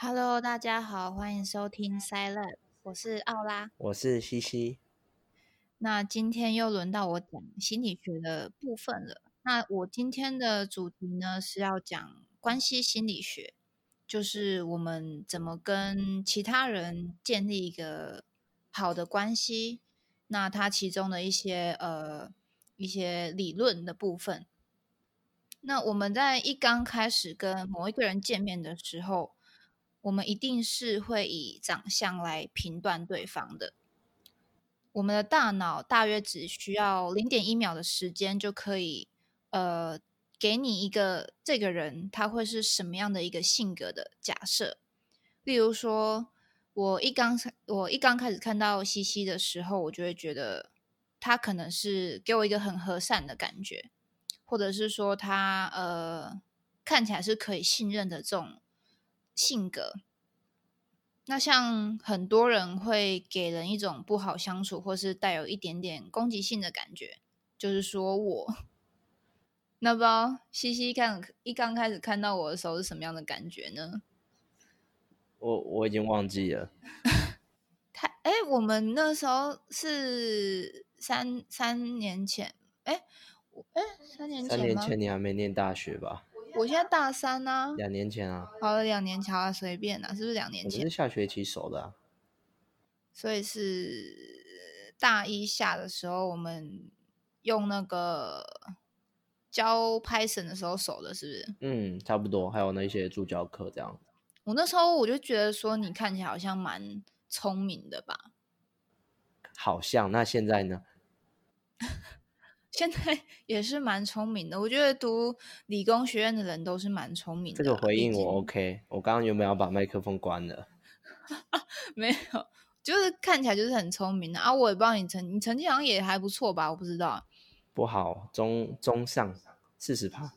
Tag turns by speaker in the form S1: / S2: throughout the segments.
S1: Hello，大家好，欢迎收听 Silent，我是奥拉。
S2: 我是西西。
S1: 那今天又轮到我讲心理学的部分了。那我今天的主题呢是要讲关系心理学，就是我们怎么跟其他人建立一个好的关系。那它其中的一些呃一些理论的部分。那我们在一刚开始跟某一个人见面的时候，我们一定是会以长相来评断对方的。我们的大脑大约只需要零点一秒的时间，就可以呃给你一个这个人他会是什么样的一个性格的假设。例如说，我一刚我一刚开始看到西西的时候，我就会觉得他可能是给我一个很和善的感觉，或者是说他呃看起来是可以信任的这种性格。那像很多人会给人一种不好相处，或是带有一点点攻击性的感觉，就是说我。那不知道西西看一刚开始看到我的时候是什么样的感觉呢？
S2: 我我已经忘记了。
S1: 他哎，我们那时候是三三年前，哎，哎，三年前
S2: 三年前你还没念大学吧？
S1: 我现在大三呢，
S2: 两年前啊，
S1: 好了，两年前啊，随便啊，是不是两年前？
S2: 是下学期熟的啊，
S1: 所以是大一下的时候，我们用那个教 Python 的时候熟的，是不是？
S2: 嗯，差不多，还有那些助教课这样。
S1: 我那时候我就觉得说，你看起来好像蛮聪明的吧？
S2: 好像，那现在呢？
S1: 现在 也是蛮聪明的，我觉得读理工学院的人都是蛮聪明
S2: 的。这个回应我 OK。我刚刚有没有把麦克风关了？
S1: 没有，就是看起来就是很聪明的啊！我也不知道你成你成绩好像也还不错吧？我不知道。
S2: 不好，中中上四十趴。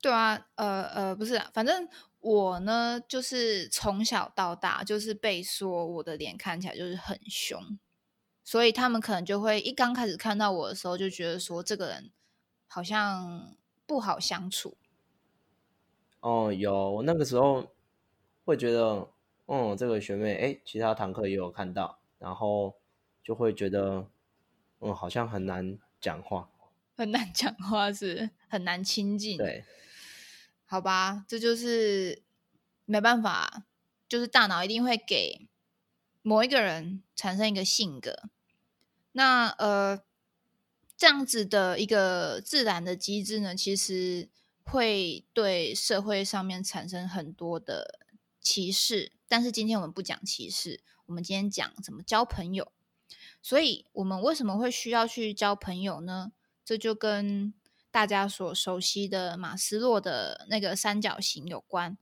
S1: 对啊，呃呃，不是，反正我呢，就是从小到大就是被说我的脸看起来就是很凶。所以他们可能就会一刚开始看到我的时候，就觉得说这个人好像不好相处。
S2: 哦，有我那个时候会觉得，嗯，这个学妹，哎，其他堂课也有看到，然后就会觉得，嗯，好像很难讲话，
S1: 很难讲话是很难亲近。
S2: 对，
S1: 好吧，这就是没办法，就是大脑一定会给某一个人产生一个性格。那呃，这样子的一个自然的机制呢，其实会对社会上面产生很多的歧视。但是今天我们不讲歧视，我们今天讲怎么交朋友。所以，我们为什么会需要去交朋友呢？这就跟大家所熟悉的马斯洛的那个三角形有关，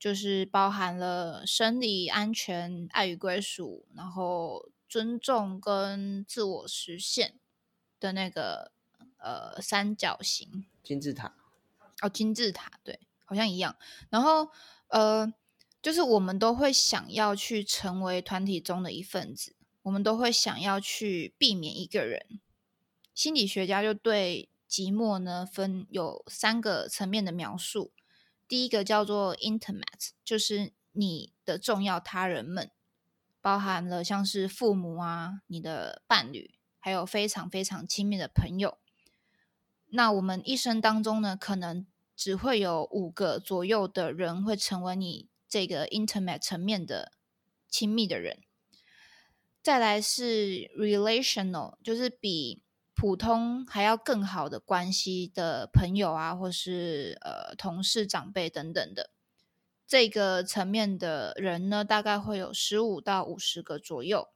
S1: 就是包含了生理、安全、爱与归属，然后。尊重跟自我实现的那个呃三角形
S2: 金字塔
S1: 哦，金字塔对，好像一样。然后呃，就是我们都会想要去成为团体中的一份子，我们都会想要去避免一个人。心理学家就对寂寞呢分有三个层面的描述，第一个叫做 intimate，就是你的重要他人们。包含了像是父母啊、你的伴侣，还有非常非常亲密的朋友。那我们一生当中呢，可能只会有五个左右的人会成为你这个 intimate 层面的亲密的人。再来是 relational，就是比普通还要更好的关系的朋友啊，或是呃同事、长辈等等的。这个层面的人呢，大概会有十五到五十个左右。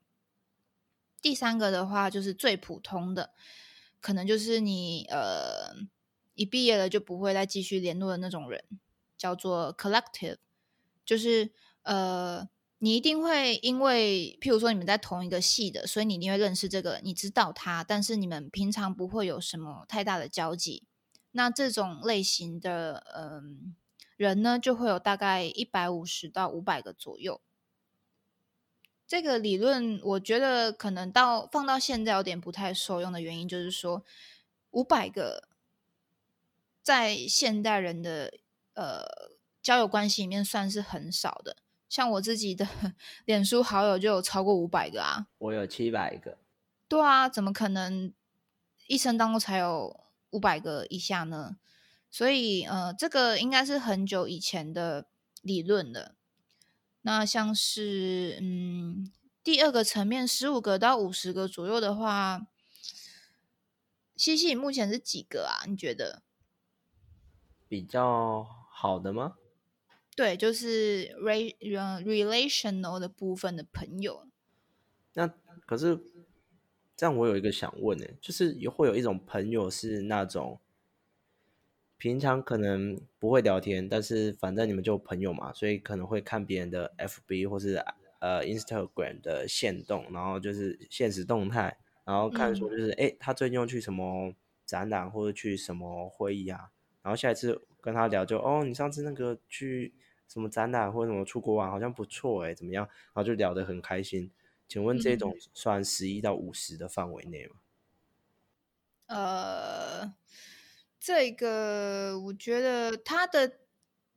S1: 第三个的话，就是最普通的，可能就是你呃一毕业了就不会再继续联络的那种人，叫做 collective，就是呃你一定会因为譬如说你们在同一个系的，所以你一定会认识这个，你知道他，但是你们平常不会有什么太大的交集。那这种类型的，嗯。人呢就会有大概一百五十到五百个左右。这个理论我觉得可能到放到现在有点不太受用的原因，就是说五百个在现代人的呃交友关系里面算是很少的。像我自己的脸书好友就有超过五百个啊。
S2: 我有七百个。
S1: 对啊，怎么可能一生当中才有五百个以下呢？所以，呃，这个应该是很久以前的理论了。那像是，嗯，第二个层面十五个到五十个左右的话，西西目前是几个啊？你觉得
S2: 比较好的吗？
S1: 对，就是 re relational 的部分的朋友。
S2: 那可是这样，我有一个想问呢，就是有会有一种朋友是那种。平常可能不会聊天，但是反正你们就朋友嘛，所以可能会看别人的 FB 或是呃 Instagram 的现动，然后就是现实动态，然后看说就是哎，他最近又去什么展览或者去什么会议啊，然后下一次跟他聊就哦，你上次那个去什么展览或者什么出国玩好像不错哎，怎么样？然后就聊得很开心。请问这种算十一到五十的范围内吗？
S1: 呃。这个我觉得他的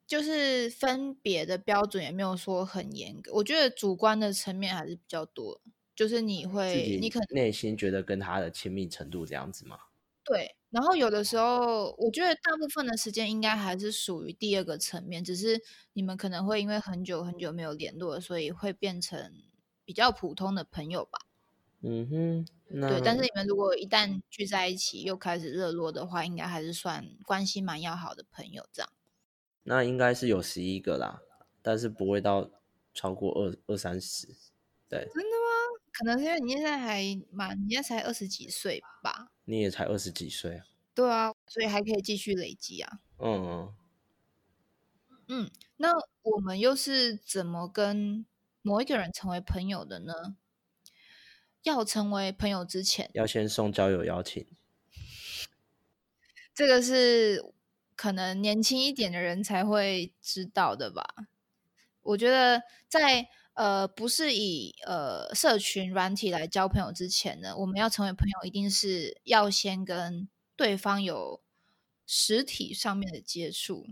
S1: 就是分别的标准也没有说很严格，我觉得主观的层面还是比较多。就是你会，你可能
S2: 内心觉得跟他的亲密程度这样子吗？
S1: 对。然后有的时候，我觉得大部分的时间应该还是属于第二个层面，只是你们可能会因为很久很久没有联络，所以会变成比较普通的朋友吧。
S2: 嗯哼。
S1: 对，但是你们如果一旦聚在一起又开始热络的话，应该还是算关系蛮要好的朋友这样。
S2: 那应该是有十一个啦，但是不会到超过二二三十。对，
S1: 真的吗？可能是因为你现在还蛮，你现在才二十几岁吧？
S2: 你也才二十几岁啊？
S1: 对啊，所以还可以继续累积啊。
S2: 嗯嗯。
S1: 嗯，那我们又是怎么跟某一个人成为朋友的呢？要成为朋友之前，
S2: 要先送交友邀请。
S1: 这个是可能年轻一点的人才会知道的吧？我觉得在呃不是以呃社群软体来交朋友之前呢，我们要成为朋友，一定是要先跟对方有实体上面的接触，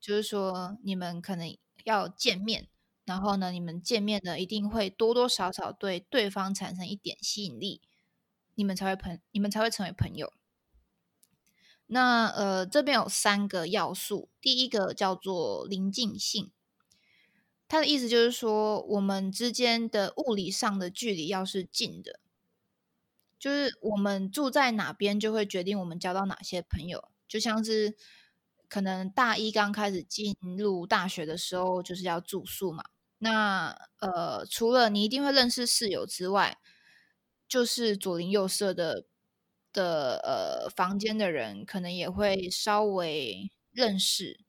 S1: 就是说你们可能要见面。然后呢，你们见面呢，一定会多多少少对对方产生一点吸引力，你们才会朋，你们才会成为朋友。那呃，这边有三个要素，第一个叫做临近性，它的意思就是说，我们之间的物理上的距离要是近的，就是我们住在哪边，就会决定我们交到哪些朋友，就像是。可能大一刚开始进入大学的时候，就是要住宿嘛。那呃，除了你一定会认识室友之外，就是左邻右舍的的呃房间的人，可能也会稍微认识。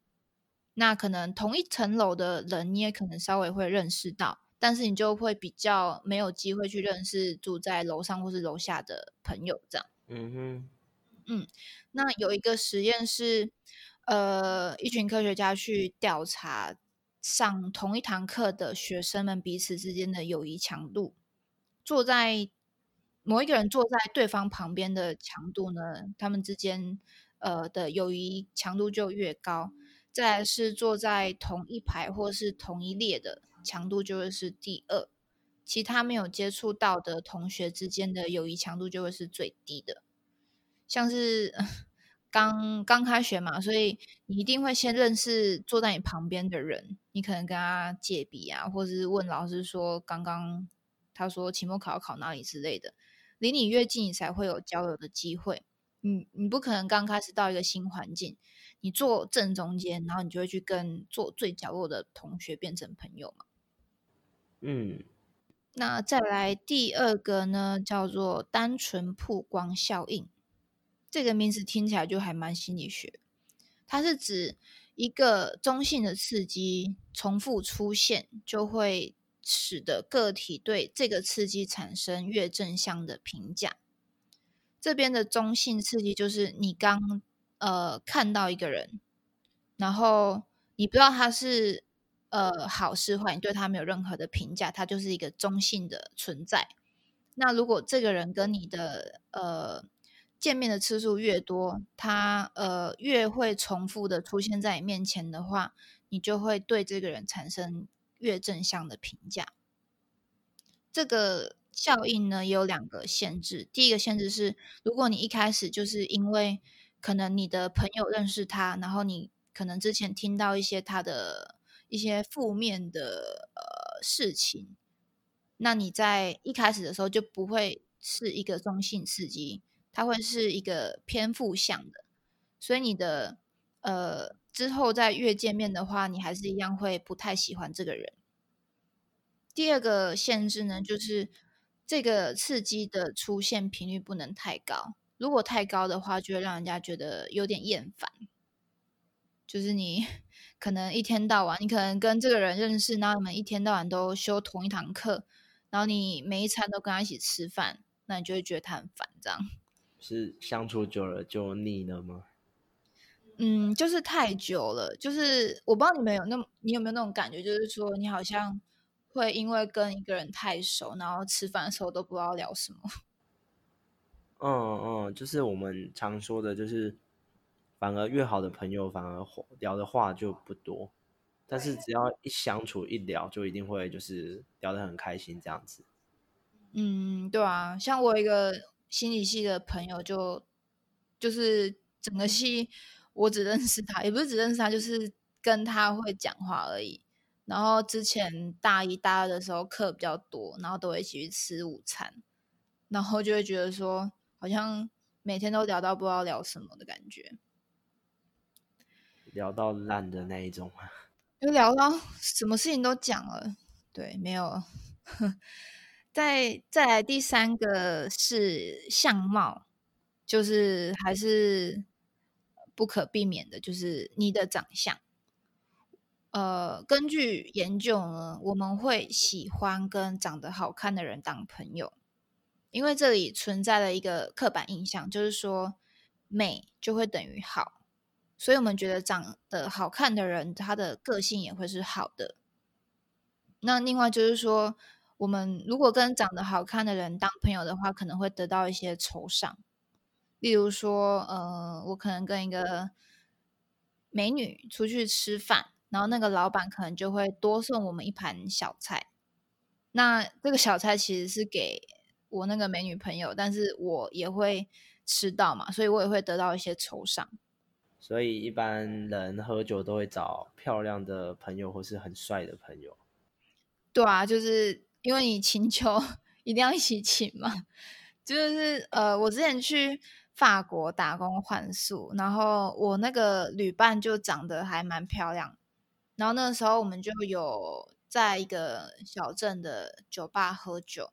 S1: 那可能同一层楼的人，你也可能稍微会认识到，但是你就会比较没有机会去认识住在楼上或是楼下的朋友这样。
S2: 嗯哼，
S1: 嗯，那有一个实验是。呃，一群科学家去调查上同一堂课的学生们彼此之间的友谊强度。坐在某一个人坐在对方旁边的强度呢，他们之间呃的友谊强度就越高。再是坐在同一排或是同一列的强度就会是第二，其他没有接触到的同学之间的友谊强度就会是最低的，像是。刚刚开学嘛，所以你一定会先认识坐在你旁边的人，你可能跟他借笔啊，或者是问老师说刚刚他说期末考要考哪里之类的。离你越近，你才会有交流的机会。你你不可能刚开始到一个新环境，你坐正中间，然后你就会去跟坐最角落的同学变成朋友嘛。
S2: 嗯，
S1: 那再来第二个呢，叫做单纯曝光效应。这个名字听起来就还蛮心理学，它是指一个中性的刺激重复出现，就会使得个体对这个刺激产生越正向的评价。这边的中性刺激就是你刚呃看到一个人，然后你不知道他是呃好是坏，你对他没有任何的评价，他就是一个中性的存在。那如果这个人跟你的呃见面的次数越多，他呃越会重复的出现在你面前的话，你就会对这个人产生越正向的评价。这个效应呢，有两个限制。第一个限制是，如果你一开始就是因为可能你的朋友认识他，然后你可能之前听到一些他的一些负面的呃事情，那你在一开始的时候就不会是一个中性刺激，它会是一个偏负向的，所以你的呃之后再越见面的话，你还是一样会不太喜欢这个人。第二个限制呢，就是这个刺激的出现频率不能太高。如果太高的话，就会让人家觉得有点厌烦。就是你可能一天到晚，你可能跟这个人认识，然后你们一天到晚都修同一堂课，然后你每一餐都跟他一起吃饭，那你就会觉得他很烦。这样
S2: 是相处久了就腻了吗？
S1: 嗯，就是太久了。就是我不知道你们有那么你有没有那种感觉，就是说你好像。会因为跟一个人太熟，然后吃饭的时候都不知道聊什么。
S2: 嗯嗯，就是我们常说的，就是反而越好的朋友，反而聊的话就不多。但是只要一相处一聊，就一定会就是聊得很开心这样子。
S1: 嗯，对啊，像我一个心理系的朋友，就就是整个系我只认识他，也不是只认识他，就是跟他会讲话而已。然后之前大一、大二的时候课比较多，然后都会一起去吃午餐，然后就会觉得说，好像每天都聊到不知道聊什么的感觉，
S2: 聊到烂的那一种
S1: 就聊到什么事情都讲了，对，没有。再再来第三个是相貌，就是还是不可避免的，就是你的长相。呃，根据研究呢，我们会喜欢跟长得好看的人当朋友，因为这里存在了一个刻板印象，就是说美就会等于好，所以我们觉得长得好看的人，他的个性也会是好的。那另外就是说，我们如果跟长得好看的人当朋友的话，可能会得到一些酬赏，例如说，呃，我可能跟一个美女出去吃饭。然后那个老板可能就会多送我们一盘小菜，那这个小菜其实是给我那个美女朋友，但是我也会吃到嘛，所以我也会得到一些酬赏。
S2: 所以一般人喝酒都会找漂亮的朋友或是很帅的朋友。
S1: 对啊，就是因为你请酒 一定要一起请嘛。就是呃，我之前去法国打工换宿，然后我那个旅伴就长得还蛮漂亮。然后那个时候，我们就有在一个小镇的酒吧喝酒，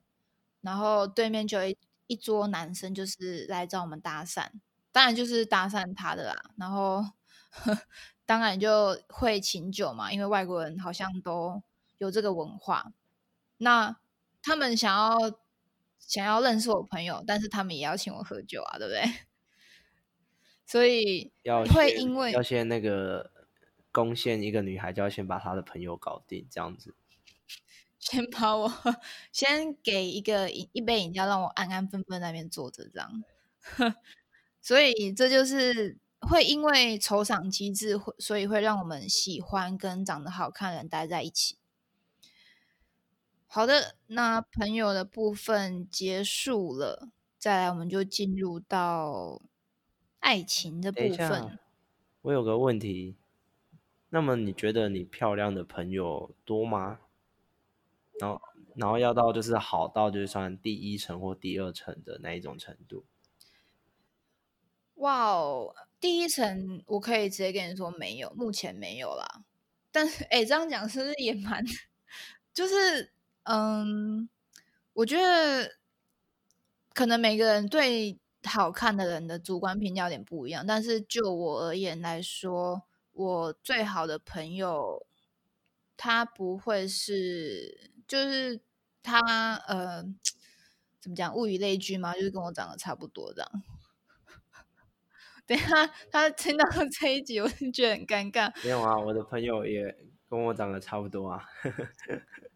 S1: 然后对面就一一桌男生就是来找我们搭讪，当然就是搭讪他的啦。然后当然就会请酒嘛，因为外国人好像都有这个文化。那他们想要想要认识我朋友，但是他们也要请我喝酒啊，对不对？所以会因为
S2: 要先那个。攻陷一个女孩，就要先把她的朋友搞定，这样子。
S1: 先把我 先给一个一一杯饮料，让我安安分分那边坐着，这样。所以这就是会因为酬赏机制，会所以会让我们喜欢跟长得好看的人待在一起。好的，那朋友的部分结束了，再来我们就进入到爱情的部分。
S2: 我有个问题。那么你觉得你漂亮的朋友多吗？然后，然后要到就是好到就是算第一层或第二层的那一种程度？
S1: 哇哦，第一层我可以直接跟你说没有，目前没有啦。但是，哎，这样讲是不是也蛮？就是，嗯，我觉得可能每个人对好看的人的主观评价有点不一样，但是就我而言来说。我最好的朋友，他不会是，就是他呃，怎么讲，物以类聚吗？就是跟我长得差不多这样。等下他听到这一集，我就觉得很尴尬。
S2: 没有啊，我的朋友也跟我长得差不多啊。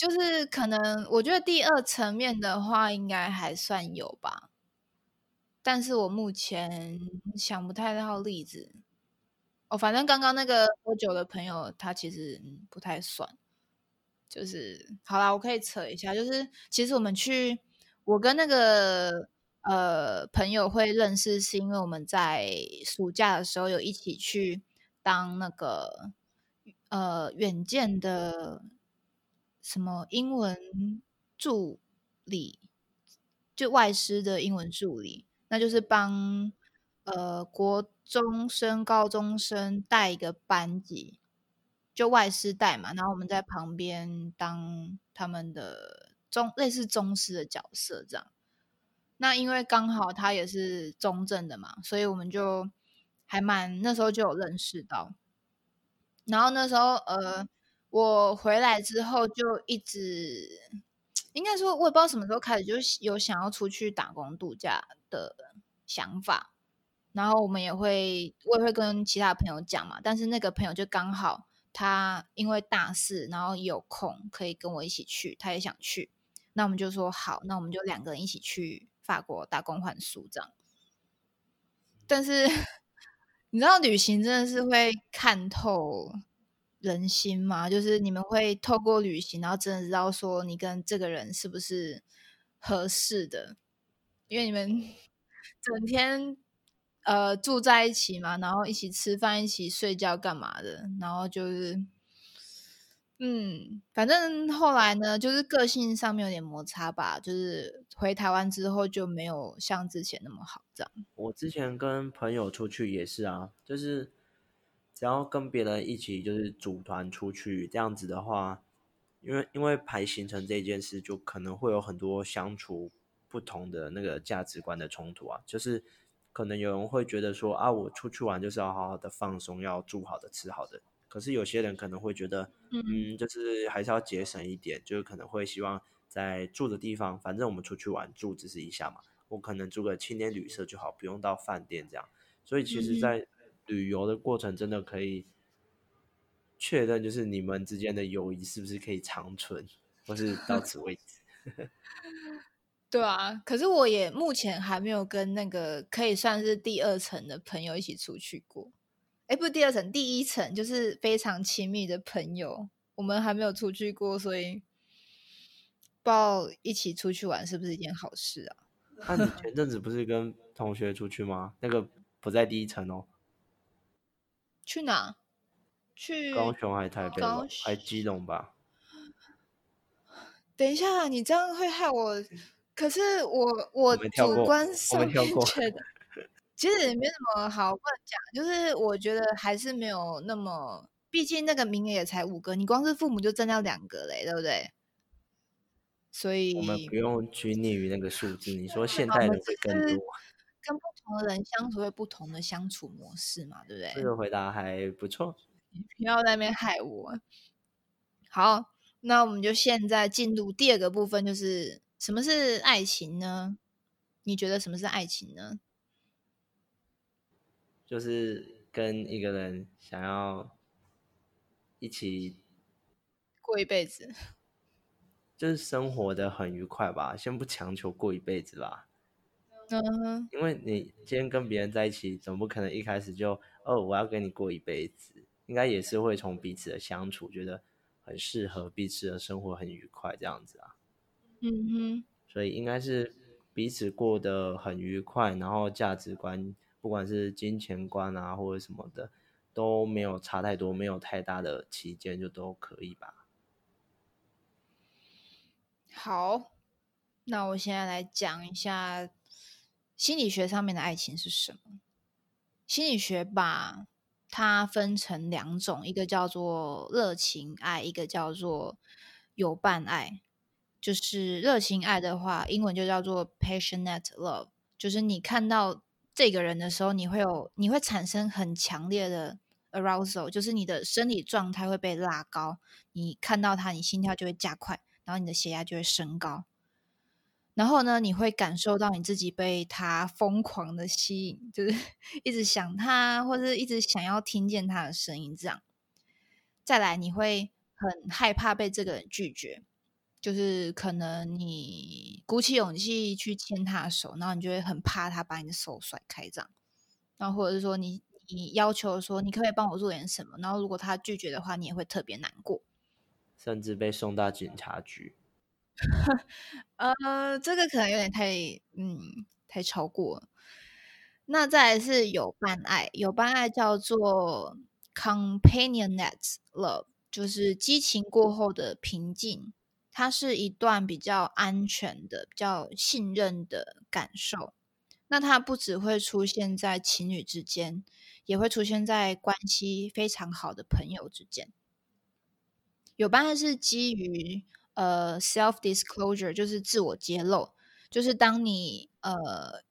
S1: 就是可能，我觉得第二层面的话，应该还算有吧。但是我目前想不太到例子。哦，反正刚刚那个喝酒的朋友，他其实不太算。就是好啦，我可以扯一下，就是其实我们去，我跟那个呃朋友会认识，是因为我们在暑假的时候有一起去当那个呃远见的什么英文助理，就外师的英文助理，那就是帮呃国中生、高中生带一个班级。就外师带嘛，然后我们在旁边当他们的中类似中师的角色这样。那因为刚好他也是中正的嘛，所以我们就还蛮那时候就有认识到。然后那时候呃，我回来之后就一直应该说，我也不知道什么时候开始就有想要出去打工度假的想法。然后我们也会，我也会跟其他朋友讲嘛，但是那个朋友就刚好。他因为大四，然后有空可以跟我一起去，他也想去，那我们就说好，那我们就两个人一起去法国打工换宿这样。但是 你知道旅行真的是会看透人心吗？就是你们会透过旅行，然后真的知道说你跟这个人是不是合适的，因为你们 整天。呃，住在一起嘛，然后一起吃饭，一起睡觉，干嘛的？然后就是，嗯，反正后来呢，就是个性上面有点摩擦吧。就是回台湾之后就没有像之前那么好，这样。
S2: 我之前跟朋友出去也是啊，就是只要跟别人一起，就是组团出去这样子的话，因为因为排行程这件事，就可能会有很多相处不同的那个价值观的冲突啊，就是。可能有人会觉得说啊，我出去玩就是要好好的放松，要住好的、吃好的。可是有些人可能会觉得，嗯，就是还是要节省一点，就是可能会希望在住的地方，反正我们出去玩住只是一下嘛，我可能住个青年旅社就好，不用到饭店这样。所以其实，在旅游的过程，真的可以确认，就是你们之间的友谊是不是可以长存，或是到此为止。
S1: 对啊，可是我也目前还没有跟那个可以算是第二层的朋友一起出去过。哎，不是第二层，第一层就是非常亲密的朋友，我们还没有出去过，所以不知道一起出去玩是不是一件好事啊？
S2: 那你前阵子不是跟同学出去吗？那个不在第一层哦。
S1: 去哪？去
S2: 高雄台北？还基隆吧？
S1: 等一下，你这样会害我。可是我我主观上面 觉得，其实也没什么好不能讲，就是我觉得还是没有那么，毕竟那个名额也才五个，你光是父母就占掉两个嘞，对不对？所以
S2: 我们不用拘泥于那个数字。你说 现代人会更多，
S1: 跟不同的人相处会不同的相处模式嘛，对不对？
S2: 这个回答还不错，
S1: 不要在那边害我。好，那我们就现在进入第二个部分，就是。什么是爱情呢？你觉得什么是爱情呢？
S2: 就是跟一个人想要一起
S1: 过一辈子，
S2: 就是生活的很愉快吧。先不强求过一辈子吧。
S1: 嗯，
S2: 因为你今天跟别人在一起，总不可能一开始就哦，我要跟你过一辈子。应该也是会从彼此的相处，觉得很适合彼此的生活，很愉快这样子啊。
S1: 嗯哼，
S2: 所以应该是彼此过得很愉快，然后价值观，不管是金钱观啊或者什么的，都没有差太多，没有太大的期间就都可以吧。
S1: 好，那我现在来讲一下心理学上面的爱情是什么。心理学把它分成两种，一个叫做热情爱，一个叫做有伴爱。就是热情爱的话，英文就叫做 passionate love。就是你看到这个人的时候，你会有，你会产生很强烈的 arousal，就是你的生理状态会被拉高。你看到他，你心跳就会加快，然后你的血压就会升高。然后呢，你会感受到你自己被他疯狂的吸引，就是 一直想他，或者一直想要听见他的声音。这样，再来，你会很害怕被这个人拒绝。就是可能你鼓起勇气去牵他的手，然后你就会很怕他把你的手甩开，这样。然后或者是说你你要求说你可不可以帮我做点什么，然后如果他拒绝的话，你也会特别难过。
S2: 甚至被送到警察局。
S1: 呃，这个可能有点太，嗯，太超过。那再来是有伴爱，有伴爱叫做 companionate love，就是激情过后的平静。它是一段比较安全的、比较信任的感受。那它不只会出现在情侣之间，也会出现在关系非常好的朋友之间。有伴爱是基于。呃，self disclosure 就是自我揭露，就是当你呃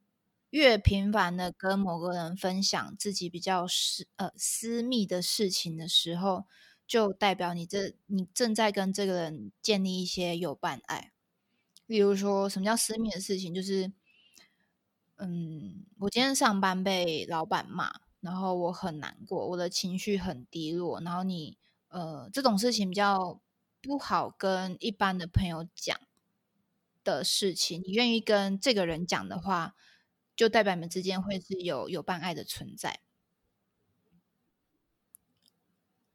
S1: 越频繁的跟某个人分享自己比较私呃私密的事情的时候，就代表你这你正在跟这个人建立一些有伴爱。例如说什么叫私密的事情，就是嗯，我今天上班被老板骂，然后我很难过，我的情绪很低落，然后你呃这种事情比较。不好跟一般的朋友讲的事情，你愿意跟这个人讲的话，就代表你们之间会是有有伴爱的存在。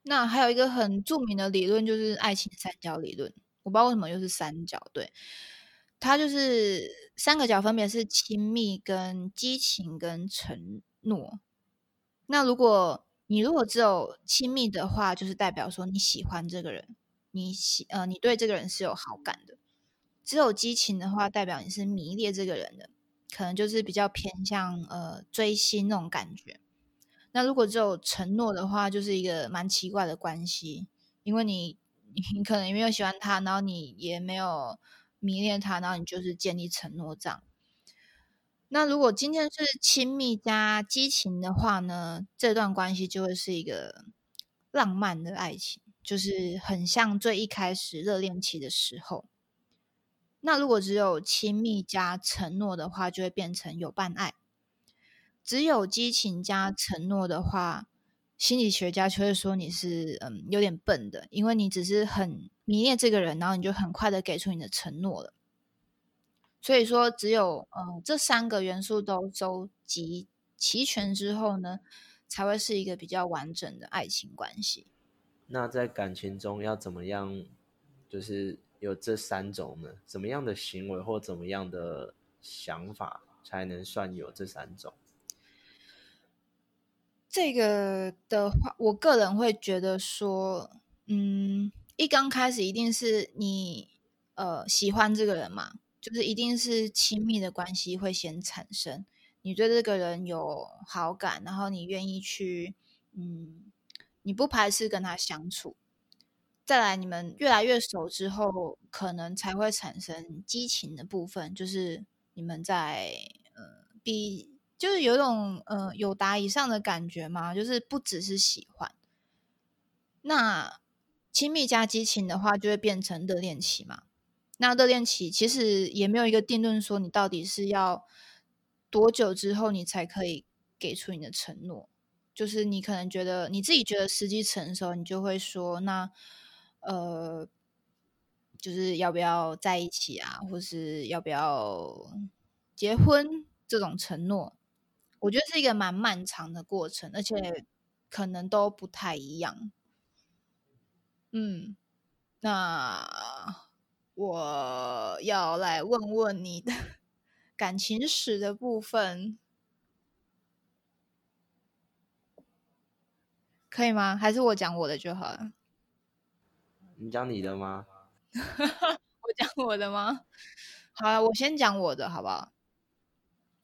S1: 那还有一个很著名的理论，就是爱情三角理论。我不知道为什么又是三角，对，它就是三个角，分别是亲密、跟激情、跟承诺。那如果你如果只有亲密的话，就是代表说你喜欢这个人。你喜呃，你对这个人是有好感的。只有激情的话，代表你是迷恋这个人的，可能就是比较偏向呃追星那种感觉。那如果只有承诺的话，就是一个蛮奇怪的关系，因为你你可能也没有喜欢他，然后你也没有迷恋他，然后你就是建立承诺这样。那如果今天是亲密加激情的话呢，这段关系就会是一个浪漫的爱情。就是很像最一开始热恋期的时候。那如果只有亲密加承诺的话，就会变成有伴爱；只有激情加承诺的话，心理学家就会说你是嗯有点笨的，因为你只是很迷恋这个人，然后你就很快的给出你的承诺了。所以说，只有嗯这三个元素都收集齐全之后呢，才会是一个比较完整的爱情关系。
S2: 那在感情中要怎么样，就是有这三种呢？怎么样的行为或怎么样的想法才能算有这三种？
S1: 这个的话，我个人会觉得说，嗯，一刚开始一定是你呃喜欢这个人嘛，就是一定是亲密的关系会先产生，你对这个人有好感，然后你愿意去，嗯。你不排斥跟他相处，再来你们越来越熟之后，可能才会产生激情的部分，就是你们在呃比就是有一种呃有达以上的感觉嘛，就是不只是喜欢。那亲密加激情的话，就会变成热恋期嘛。那热恋期其实也没有一个定论说你到底是要多久之后你才可以给出你的承诺。就是你可能觉得你自己觉得时机成熟，你就会说那呃，就是要不要在一起啊，或是要不要结婚这种承诺，我觉得是一个蛮漫长的过程，而且可能都不太一样。嗯，那我要来问问你的 感情史的部分。可以吗？还是我讲我的就好了？
S2: 你讲你的吗？
S1: 我讲我的吗？好了，我先讲我的好不好？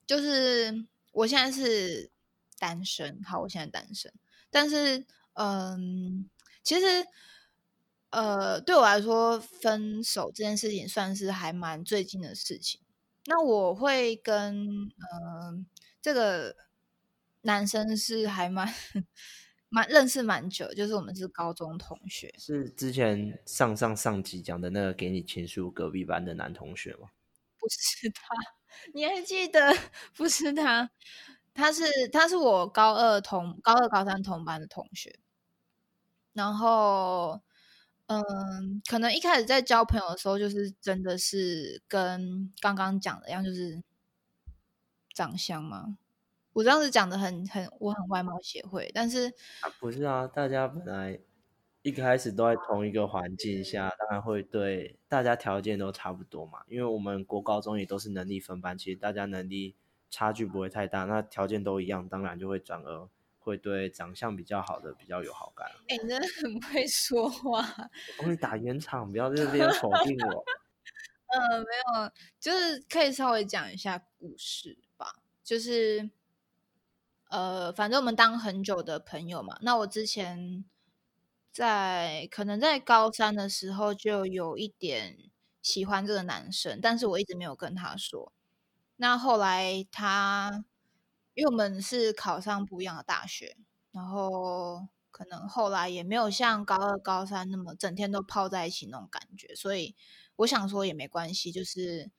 S1: 就是我现在是单身，好，我现在单身，但是嗯，其实呃，对我来说，分手这件事情算是还蛮最近的事情。那我会跟嗯这个男生是还蛮。蛮认识蛮久，就是我们是高中同学，
S2: 是之前上上上集讲的那个给你情书隔壁班的男同学吗？
S1: 不是他，你还记得？不是他，他是他是我高二同高二高三同班的同学，然后嗯，可能一开始在交朋友的时候，就是真的是跟刚刚讲的一样，就是长相吗？我当时讲的很很，我很外貌协会，但是
S2: 不是啊，大家本来一开始都在同一个环境下，当然会对大家条件都差不多嘛。因为我们国高中也都是能力分班，其实大家能力差距不会太大，那条件都一样，当然就会转而会对长相比较好的比较有好感。
S1: 哎、你真的很会说话。
S2: 我帮你打圆场，不要在这边 否定我。
S1: 呃，没有，就是可以稍微讲一下故事吧。就是，呃，反正我们当很久的朋友嘛。那我之前在可能在高三的时候就有一点喜欢这个男生，但是我一直没有跟他说。那后来他，因为我们是考上不一样的大学，然后可能后来也没有像高二、高三那么整天都泡在一起那种感觉，所以我想说也没关系，就是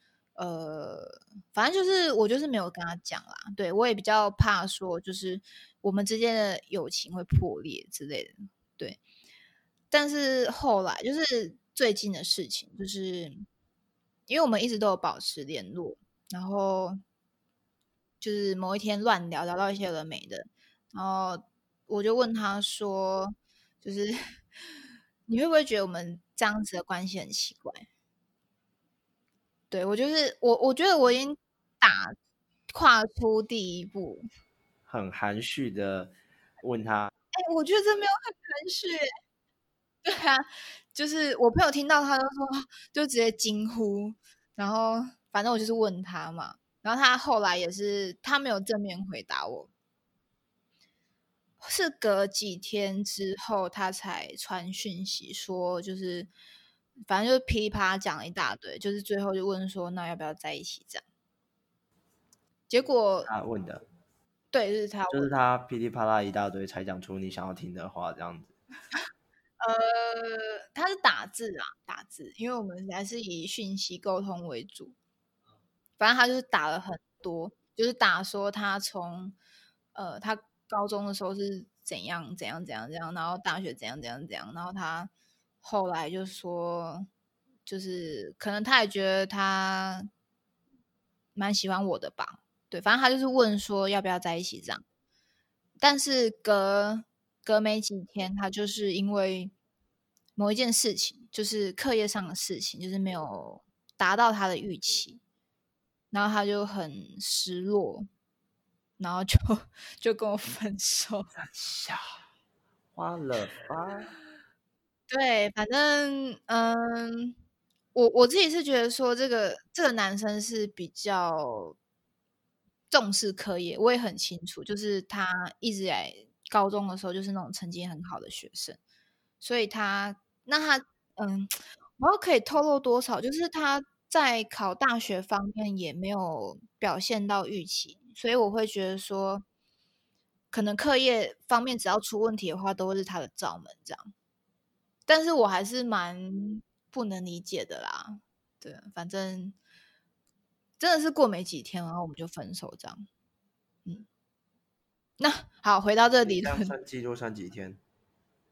S1: 呃，反正就是我就是没有跟他讲啦。对我也比较怕说，就是我们之间的友情会破裂之类的。对，但是后来就是最近的事情，就是因为我们一直都有保持联络，然后就是某一天乱聊，聊到一些有的没的，然后我就问他说，就是 你会不会觉得我们这样子的关系很奇怪？对我就是我，我觉得我已经打跨出第一步。
S2: 很含蓄的问他，
S1: 哎、我觉得这没有很含蓄耶。对啊，就是我朋友听到他都说，就直接惊呼，然后反正我就是问他嘛，然后他后来也是他没有正面回答我，是隔几天之后他才传讯息说，就是反正就是噼里啪啦讲了一大堆，就是最后就问说，那要不要在一起这样？结果
S2: 他问的，
S1: 对，就是他
S2: 就是他噼里啪啦一大堆才讲出你想要听的话，这样子。
S1: 呃，他是打字啊，打字，因为我们还是以讯息沟通为主。反正他就是打了很多，就是打说他从呃他高中的时候是怎样怎样怎样怎样，然后大学怎样怎样怎样，然后他后来就说，就是可能他也觉得他蛮喜欢我的吧，对，反正他就是问说要不要在一起这样，但是隔隔没几天，他就是因为某一件事情，就是课业上的事情，就是没有达到他的预期，然后他就很失落，然后就 就跟我分手。
S2: 笑，花了吧？
S1: 对，反正嗯，我我自己是觉得说，这个这个男生是比较重视课业，我也很清楚，就是他一直以来高中的时候就是那种成绩很好的学生，所以他那他嗯，我要可以透露多少，就是他在考大学方面也没有表现到预期，所以我会觉得说，可能课业方面只要出问题的话，都会是他的罩门这样。但是我还是蛮不能理解的啦。对，反正真的是过没几天，然后我们就分手这样。嗯，那好，回到这个理
S2: 这样
S1: 论，
S2: 算记录算几天？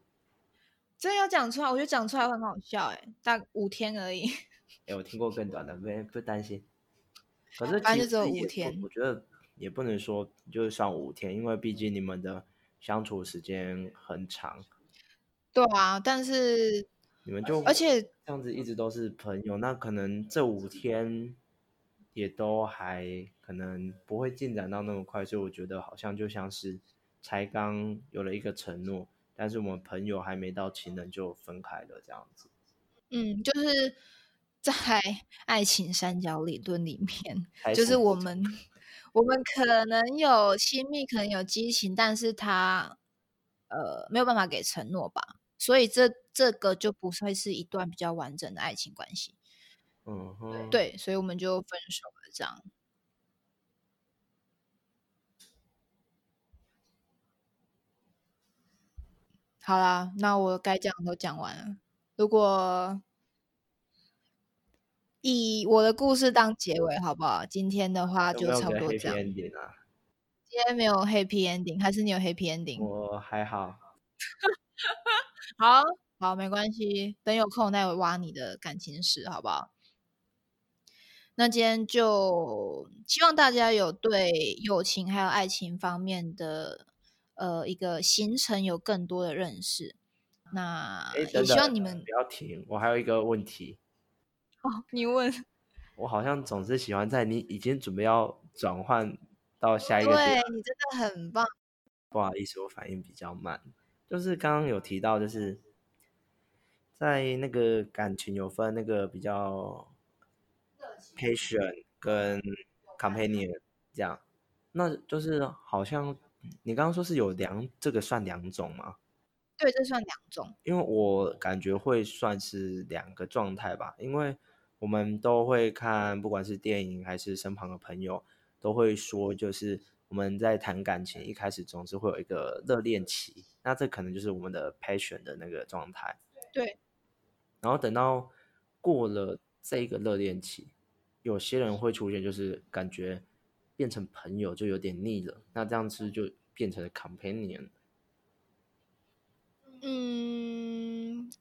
S1: 真的要讲出来，我觉得讲出来会很好笑哎、大五天而已。
S2: 哎、我听过更短的，不不担心。可是
S1: 反正就只有五天
S2: 我，我觉得也不能说就是算五天，因为毕竟你们的相处时间很长，
S1: 对啊，但是
S2: 你们就
S1: 而且
S2: 这样子一直都是朋友，那可能这五天也都还可能不会进展到那么快，所以我觉得好像就像是才刚有了一个承诺，但是我们朋友还没到情人就分开了这样子。
S1: 嗯，就是在 爱情三角理论里面，
S2: 开
S1: 就是我们 我们可能有亲密，可能有激情，但是他呃没有办法给承诺吧，所以这这个就不会是一段比较完整的爱情关系。
S2: 嗯哼，
S1: 对，所以我们就分手了，这样。好啦，那我该讲的都讲完了。如果以我的故事当结尾，好不好？今天的话就差不多这样。
S2: ending 啊？
S1: 今天没有 happy ending，还是你有 happy ending？
S2: 我还好，
S1: 好好，没关系，等有空再挖你的感情史，好不好？那今天就希望大家有对友情还有爱情方面的呃一个行程有更多的认识。那
S2: 哎，
S1: 也希望你们
S2: 不要停，我还有一个问题，
S1: 哦，你问，
S2: 我好像总是喜欢在你已经准备要转换到下一个阶
S1: 对，你真的很棒。
S2: 不好意思，我反应比较慢。就是刚刚有提到，就是在那个感情有分那个比较 patient 跟 companion 这样，那就是好像你刚刚说是有两，这个算两种吗？
S1: 对，这算两种。
S2: 因为我感觉会算是两个状态吧，因为我们都会看，不管是电影还是身旁的朋友，都会说，就是我们在谈感情一开始总是会有一个热恋期，那这可能就是我们的 passion 的那个状态。
S1: 对，
S2: 然后等到过了这个热恋期，有些人会出现就是感觉变成朋友就有点腻了，那这样子就变成了 companion。
S1: 嗯，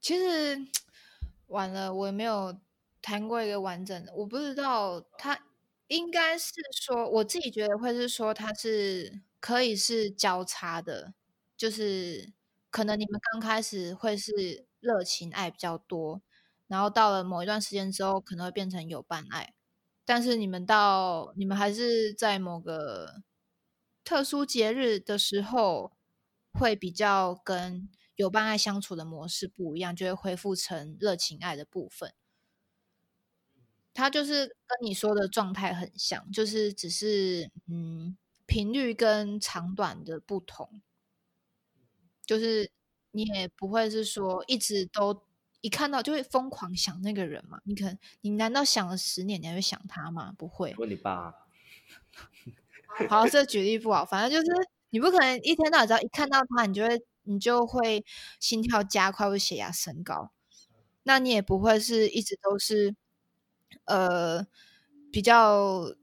S1: 其实 完了，我也没有谈过一个完整的，我不知道他应该是说，我自己觉得会是说他是可以是交叉的，就是可能你们刚开始会是热情爱比较多，然后到了某一段时间之后，可能会变成有伴爱，但是你们到你们还是在某个特殊节日的时候。会比较跟有伴爱相处的模式不一样，就会恢复成热情爱的部分。它就是跟你说的状态很像，就是只是嗯频率跟长短的不同。就是你也不会是说一直都一看到就会疯狂想那个人嘛？你可能你难道想了十年你还会想他吗？不会。
S2: 问你爸。
S1: 好，这举例不好，反正就是。你不可能一天到晚只要一看到他，你就会你就会心跳加快或血压升高。那你也不会是一直都是呃比较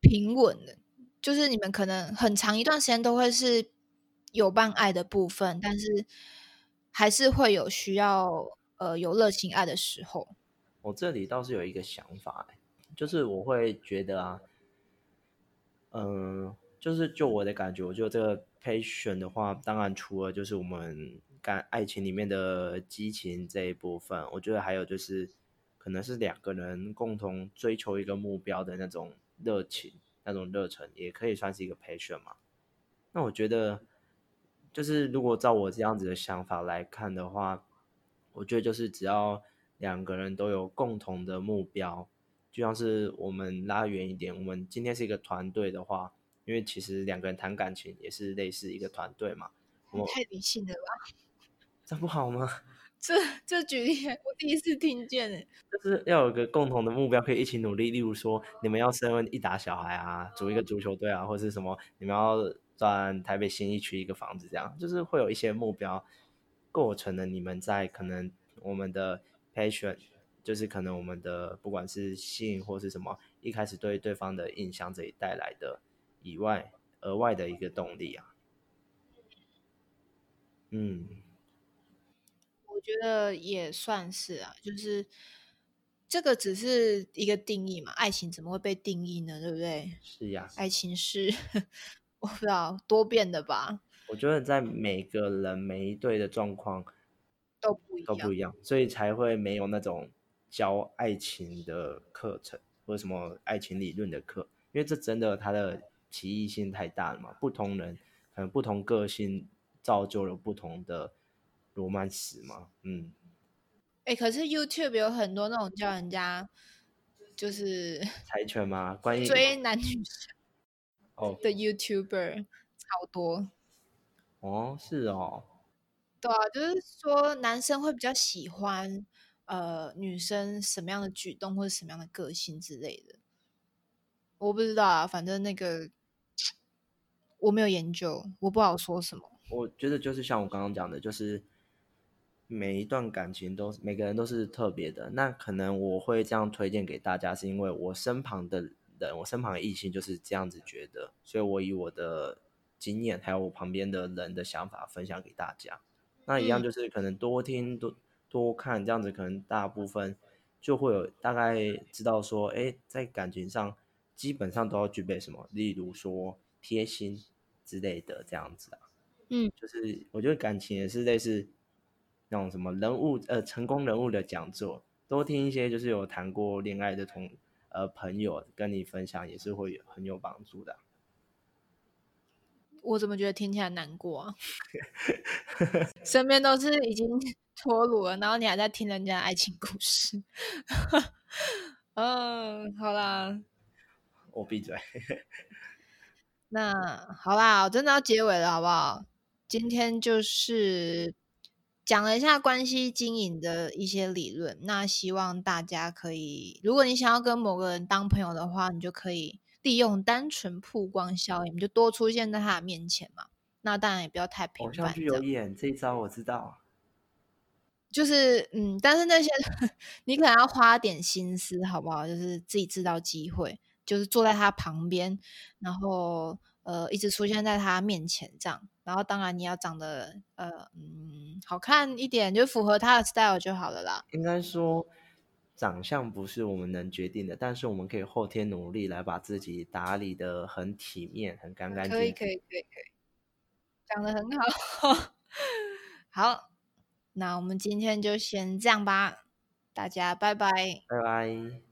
S1: 平稳的，就是你们可能很长一段时间都会是有伴爱的部分，但是还是会有需要呃有热情爱的时候。
S2: 我这里倒是有一个想法，就是我会觉得啊，嗯。就是就我的感觉，我觉得这个 passion 的话，当然除了就是我们感爱情里面的激情这一部分，我觉得还有就是可能是两个人共同追求一个目标的那种热情、那种热忱，也可以算是一个 passion 嘛。那我觉得就是如果照我这样子的想法来看的话，我觉得就是只要两个人都有共同的目标，就像是我们拉远一点，我们今天是一个团队的话。因为其实两个人谈感情也是类似一个团队嘛。
S1: 我太理性了吧？
S2: 这不好吗？
S1: 这这举例我第一次听见诶。
S2: 就是要有个共同的目标，可以一起努力。例如说，你们要生一打小孩啊，组一个足球队啊，或是什么，你们要赚台北新一区一个房子，这样就是会有一些目标构成了你们在可能我们的 passion，就是可能我们的不管是性或是什么，一开始对对方的印象这里带来的。以外，额外的一个动力啊，嗯，
S1: 我觉得也算是啊，就是这个只是一个定义嘛，爱情怎么会被定义呢？对不对？
S2: 是呀，
S1: 爱情是 我不知道多变的吧？
S2: 我觉得在每个人每一对的状况
S1: 都不一
S2: 都不一样，所以才会没有那种教爱情的课程或者什么爱情理论的课，因为这真的它的。歧义性太大了嘛？不同人可能不同个性，造就了不同的罗曼史嘛。嗯，
S1: 哎，可是 YouTube 有很多那种叫人家就是
S2: 猜拳吗？关于
S1: 追 男女生
S2: 哦
S1: 的 YouTuber 超多。
S2: 哦，是哦。
S1: 对啊，就是说男生会比较喜欢呃女生什么样的举动或者什么样的个性之类的。我不知道啊，反正那个。我没有研究，我不好说什么。
S2: 我觉得就是像我刚刚讲的，就是每一段感情都每个人都是特别的。那可能我会这样推荐给大家，是因为我身旁的人，我身旁的异性就是这样子觉得，所以我以我的经验还有我旁边的人的想法分享给大家。那一样就是可能多听多多看，这样子可能大部分就会有大概知道说，哎，在感情上基本上都要具备什么，例如说。贴心之类的这样子啊，
S1: 嗯，
S2: 就是我觉得感情也是类似那种什么人物呃成功人物的讲座，多听一些就是有谈过恋爱的同呃朋友跟你分享，也是会有很有帮助的。
S1: 我怎么觉得听起来难过啊？身边都是已经脱乳了，然后你还在听人家爱情故事。嗯，好啦，
S2: 我闭嘴。
S1: 那好啦，我真的要结尾了，好不好？今天就是讲了一下关系经营的一些理论。那希望大家可以，如果你想要跟某个人当朋友的话，你就可以利用单纯曝光效应，你就多出现在他的面前嘛。那当然也不要太频繁。偶
S2: 像剧有演这一招，我知道。
S1: 就是嗯，但是那些 你可能要花点心思，好不好？就是自己制造机会。就是坐在他旁边，然后呃一直出现在他面前这样，然后当然你要长得呃嗯好看一点，就符合他的 style 就好了啦。
S2: 应该说长相不是我们能决定的，但是我们可以后天努力来把自己打理的很体面、很干干净。
S1: 可以可以可以可以，讲的很好。好，那我们今天就先这样吧，大家拜拜，
S2: 拜拜。